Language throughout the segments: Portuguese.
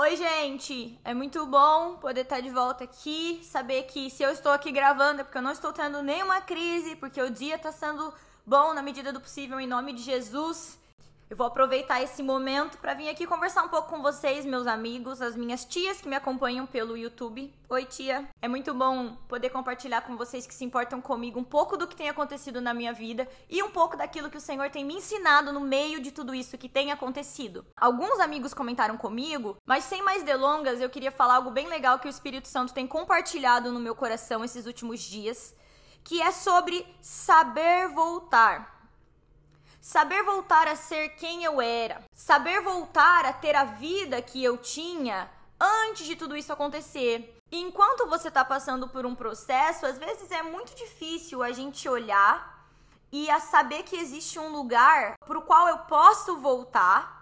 Oi, gente! É muito bom poder estar de volta aqui, saber que se eu estou aqui gravando é porque eu não estou tendo nenhuma crise, porque o dia está sendo bom na medida do possível, em nome de Jesus. Eu vou aproveitar esse momento para vir aqui conversar um pouco com vocês, meus amigos, as minhas tias que me acompanham pelo YouTube. Oi, tia. É muito bom poder compartilhar com vocês que se importam comigo um pouco do que tem acontecido na minha vida e um pouco daquilo que o Senhor tem me ensinado no meio de tudo isso que tem acontecido. Alguns amigos comentaram comigo, mas sem mais delongas, eu queria falar algo bem legal que o Espírito Santo tem compartilhado no meu coração esses últimos dias, que é sobre saber voltar. Saber voltar a ser quem eu era. Saber voltar a ter a vida que eu tinha antes de tudo isso acontecer. enquanto você está passando por um processo, às vezes é muito difícil a gente olhar e a saber que existe um lugar para o qual eu posso voltar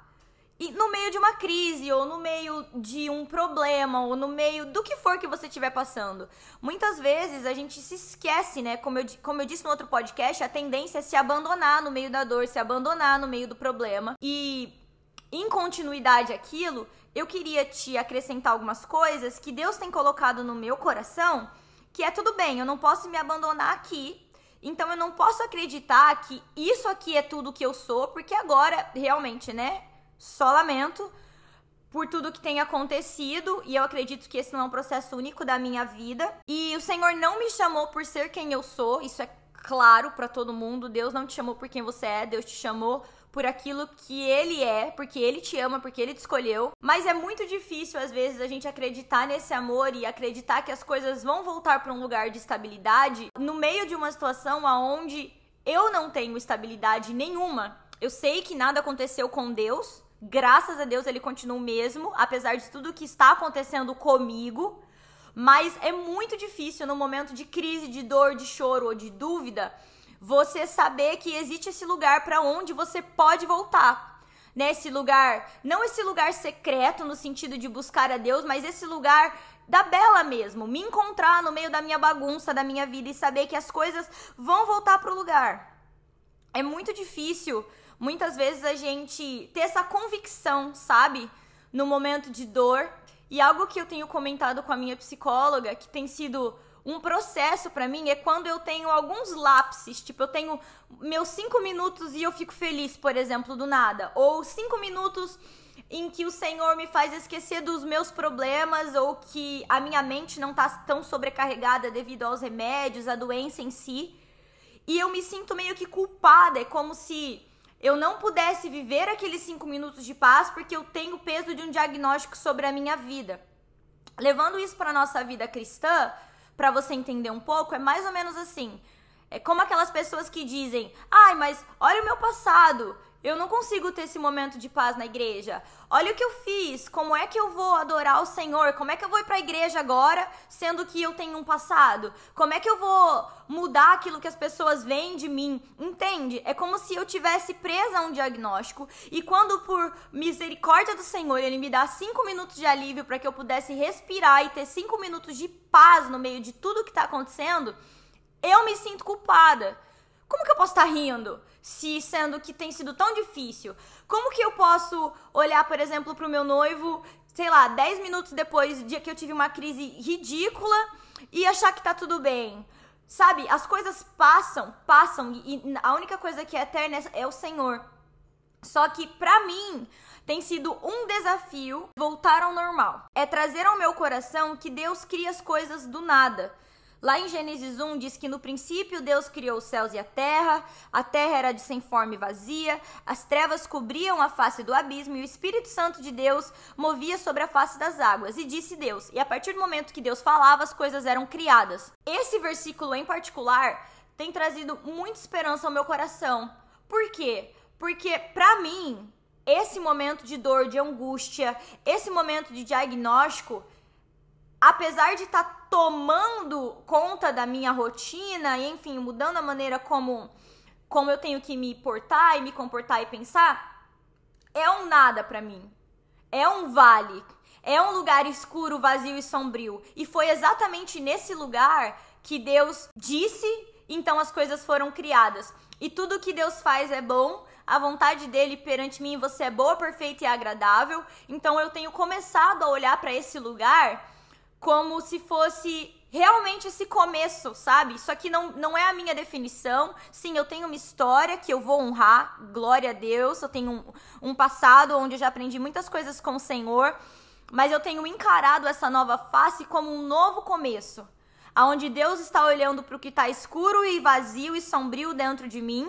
e no meio de uma crise, ou no meio de um problema, ou no meio do que for que você estiver passando. Muitas vezes a gente se esquece, né? Como eu, como eu disse no outro podcast, a tendência é se abandonar no meio da dor, se abandonar no meio do problema. E em continuidade aquilo, eu queria te acrescentar algumas coisas que Deus tem colocado no meu coração, que é tudo bem, eu não posso me abandonar aqui, então eu não posso acreditar que isso aqui é tudo que eu sou, porque agora realmente, né? Só lamento por tudo que tem acontecido e eu acredito que esse não é um processo único da minha vida. E o Senhor não me chamou por ser quem eu sou, isso é claro para todo mundo. Deus não te chamou por quem você é, Deus te chamou por aquilo que ele é, porque ele te ama, porque ele te escolheu. Mas é muito difícil às vezes a gente acreditar nesse amor e acreditar que as coisas vão voltar para um lugar de estabilidade no meio de uma situação aonde eu não tenho estabilidade nenhuma. Eu sei que nada aconteceu com Deus, Graças a Deus ele continua o mesmo, apesar de tudo que está acontecendo comigo. Mas é muito difícil no momento de crise, de dor, de choro ou de dúvida, você saber que existe esse lugar para onde você pode voltar. Nesse lugar, não esse lugar secreto no sentido de buscar a Deus, mas esse lugar da bela mesmo, me encontrar no meio da minha bagunça, da minha vida e saber que as coisas vão voltar para o lugar. É muito difícil muitas vezes a gente ter essa convicção, sabe? No momento de dor. E algo que eu tenho comentado com a minha psicóloga, que tem sido um processo para mim, é quando eu tenho alguns lapses. Tipo, eu tenho meus cinco minutos e eu fico feliz, por exemplo, do nada. Ou cinco minutos em que o Senhor me faz esquecer dos meus problemas ou que a minha mente não tá tão sobrecarregada devido aos remédios, à doença em si. E eu me sinto meio que culpada, é como se eu não pudesse viver aqueles cinco minutos de paz porque eu tenho o peso de um diagnóstico sobre a minha vida. Levando isso para nossa vida cristã, para você entender um pouco, é mais ou menos assim. É como aquelas pessoas que dizem: "Ai, mas olha o meu passado. Eu não consigo ter esse momento de paz na igreja. Olha o que eu fiz. Como é que eu vou adorar o Senhor? Como é que eu vou ir para a igreja agora, sendo que eu tenho um passado? Como é que eu vou mudar aquilo que as pessoas veem de mim? Entende? É como se eu tivesse presa a um diagnóstico e quando por misericórdia do Senhor ele me dá cinco minutos de alívio para que eu pudesse respirar e ter cinco minutos de paz no meio de tudo que está acontecendo, eu me sinto culpada. Como que eu posso estar tá rindo? Se sendo que tem sido tão difícil. Como que eu posso olhar, por exemplo, pro meu noivo, sei lá, 10 minutos depois, dia que eu tive uma crise ridícula e achar que tá tudo bem? Sabe, as coisas passam, passam e a única coisa que é eterna é o Senhor. Só que para mim tem sido um desafio voltar ao normal. É trazer ao meu coração que Deus cria as coisas do nada. Lá em Gênesis 1 diz que no princípio Deus criou os céus e a terra, a terra era de sem forma e vazia, as trevas cobriam a face do abismo e o Espírito Santo de Deus movia sobre a face das águas. E disse Deus, e a partir do momento que Deus falava, as coisas eram criadas. Esse versículo em particular tem trazido muita esperança ao meu coração. Por quê? Porque para mim, esse momento de dor, de angústia, esse momento de diagnóstico, apesar de estar tá tomando conta da minha rotina e, enfim, mudando a maneira como, como eu tenho que me portar e me comportar e pensar, é um nada para mim. É um vale. É um lugar escuro, vazio e sombrio. E foi exatamente nesse lugar que Deus disse, então as coisas foram criadas. E tudo que Deus faz é bom, a vontade dele perante mim, você é boa, perfeita e agradável. Então eu tenho começado a olhar para esse lugar como se fosse realmente esse começo, sabe? Isso aqui não, não é a minha definição. Sim, eu tenho uma história que eu vou honrar, glória a Deus. Eu tenho um, um passado onde eu já aprendi muitas coisas com o Senhor, mas eu tenho encarado essa nova face como um novo começo, aonde Deus está olhando para o que está escuro e vazio e sombrio dentro de mim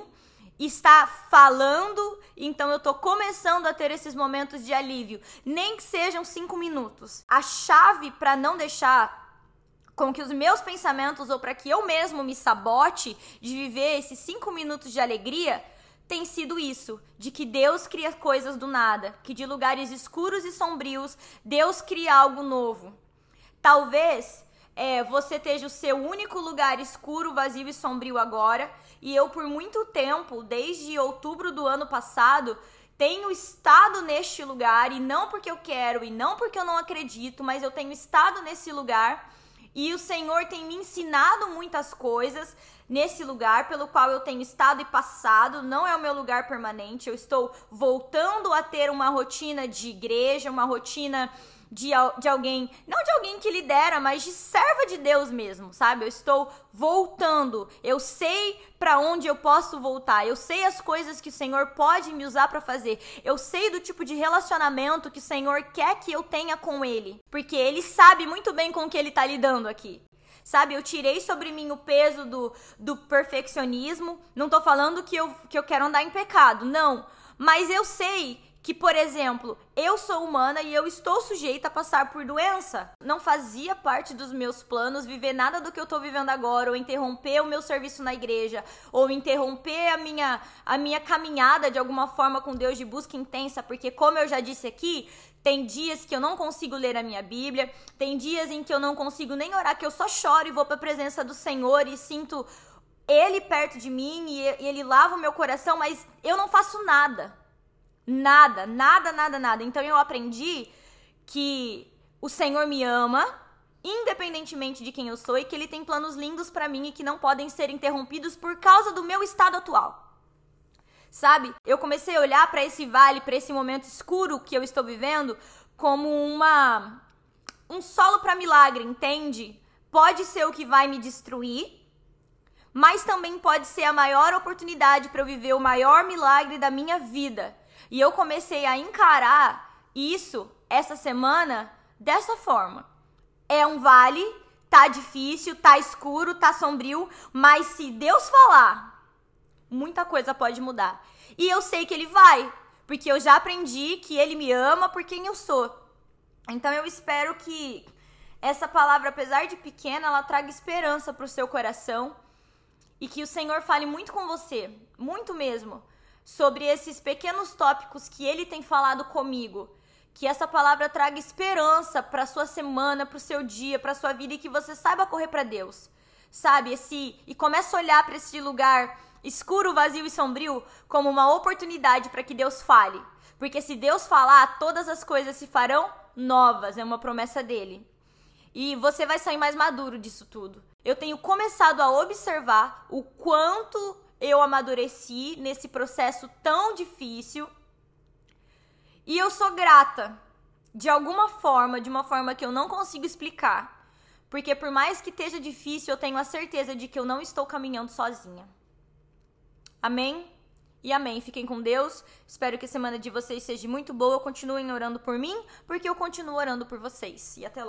está falando, então eu tô começando a ter esses momentos de alívio, nem que sejam cinco minutos. A chave para não deixar com que os meus pensamentos ou para que eu mesmo me sabote de viver esses cinco minutos de alegria tem sido isso, de que Deus cria coisas do nada, que de lugares escuros e sombrios Deus cria algo novo. Talvez é, você esteja o seu único lugar escuro, vazio e sombrio agora, e eu por muito tempo, desde outubro do ano passado, tenho estado neste lugar e não porque eu quero e não porque eu não acredito, mas eu tenho estado nesse lugar e o Senhor tem me ensinado muitas coisas nesse lugar pelo qual eu tenho estado e passado. Não é o meu lugar permanente. Eu estou voltando a ter uma rotina de igreja, uma rotina de, de alguém, não de alguém que lidera, mas de serva de Deus mesmo, sabe? Eu estou voltando. Eu sei para onde eu posso voltar. Eu sei as coisas que o Senhor pode me usar para fazer. Eu sei do tipo de relacionamento que o Senhor quer que eu tenha com ele, porque ele sabe muito bem com o que ele tá lidando aqui. Sabe, eu tirei sobre mim o peso do, do perfeccionismo. Não tô falando que eu, que eu quero andar em pecado, não. Mas eu sei que, por exemplo, eu sou humana e eu estou sujeita a passar por doença. Não fazia parte dos meus planos viver nada do que eu estou vivendo agora, ou interromper o meu serviço na igreja, ou interromper a minha, a minha caminhada de alguma forma com Deus de busca intensa, porque, como eu já disse aqui, tem dias que eu não consigo ler a minha Bíblia, tem dias em que eu não consigo nem orar, que eu só choro e vou para a presença do Senhor e sinto Ele perto de mim e Ele lava o meu coração, mas eu não faço nada. Nada, nada, nada, nada. Então eu aprendi que o Senhor me ama, independentemente de quem eu sou, e que Ele tem planos lindos para mim e que não podem ser interrompidos por causa do meu estado atual. Sabe? Eu comecei a olhar para esse vale, para esse momento escuro que eu estou vivendo, como uma um solo para milagre, entende? Pode ser o que vai me destruir, mas também pode ser a maior oportunidade para eu viver o maior milagre da minha vida e eu comecei a encarar isso essa semana dessa forma. É um vale, tá difícil, tá escuro, tá sombrio, mas se Deus falar, muita coisa pode mudar. E eu sei que ele vai, porque eu já aprendi que ele me ama por quem eu sou. Então eu espero que essa palavra, apesar de pequena, ela traga esperança para o seu coração e que o Senhor fale muito com você, muito mesmo sobre esses pequenos tópicos que ele tem falado comigo. Que essa palavra traga esperança para sua semana, para o seu dia, para sua vida e que você saiba correr para Deus. Sabe, esse e comece a olhar para esse lugar escuro, vazio e sombrio como uma oportunidade para que Deus fale. Porque se Deus falar, todas as coisas se farão novas, é uma promessa dele. E você vai sair mais maduro disso tudo. Eu tenho começado a observar o quanto eu amadureci nesse processo tão difícil. E eu sou grata, de alguma forma, de uma forma que eu não consigo explicar. Porque por mais que esteja difícil, eu tenho a certeza de que eu não estou caminhando sozinha. Amém? E amém. Fiquem com Deus. Espero que a semana de vocês seja muito boa. Continuem orando por mim, porque eu continuo orando por vocês. E até logo.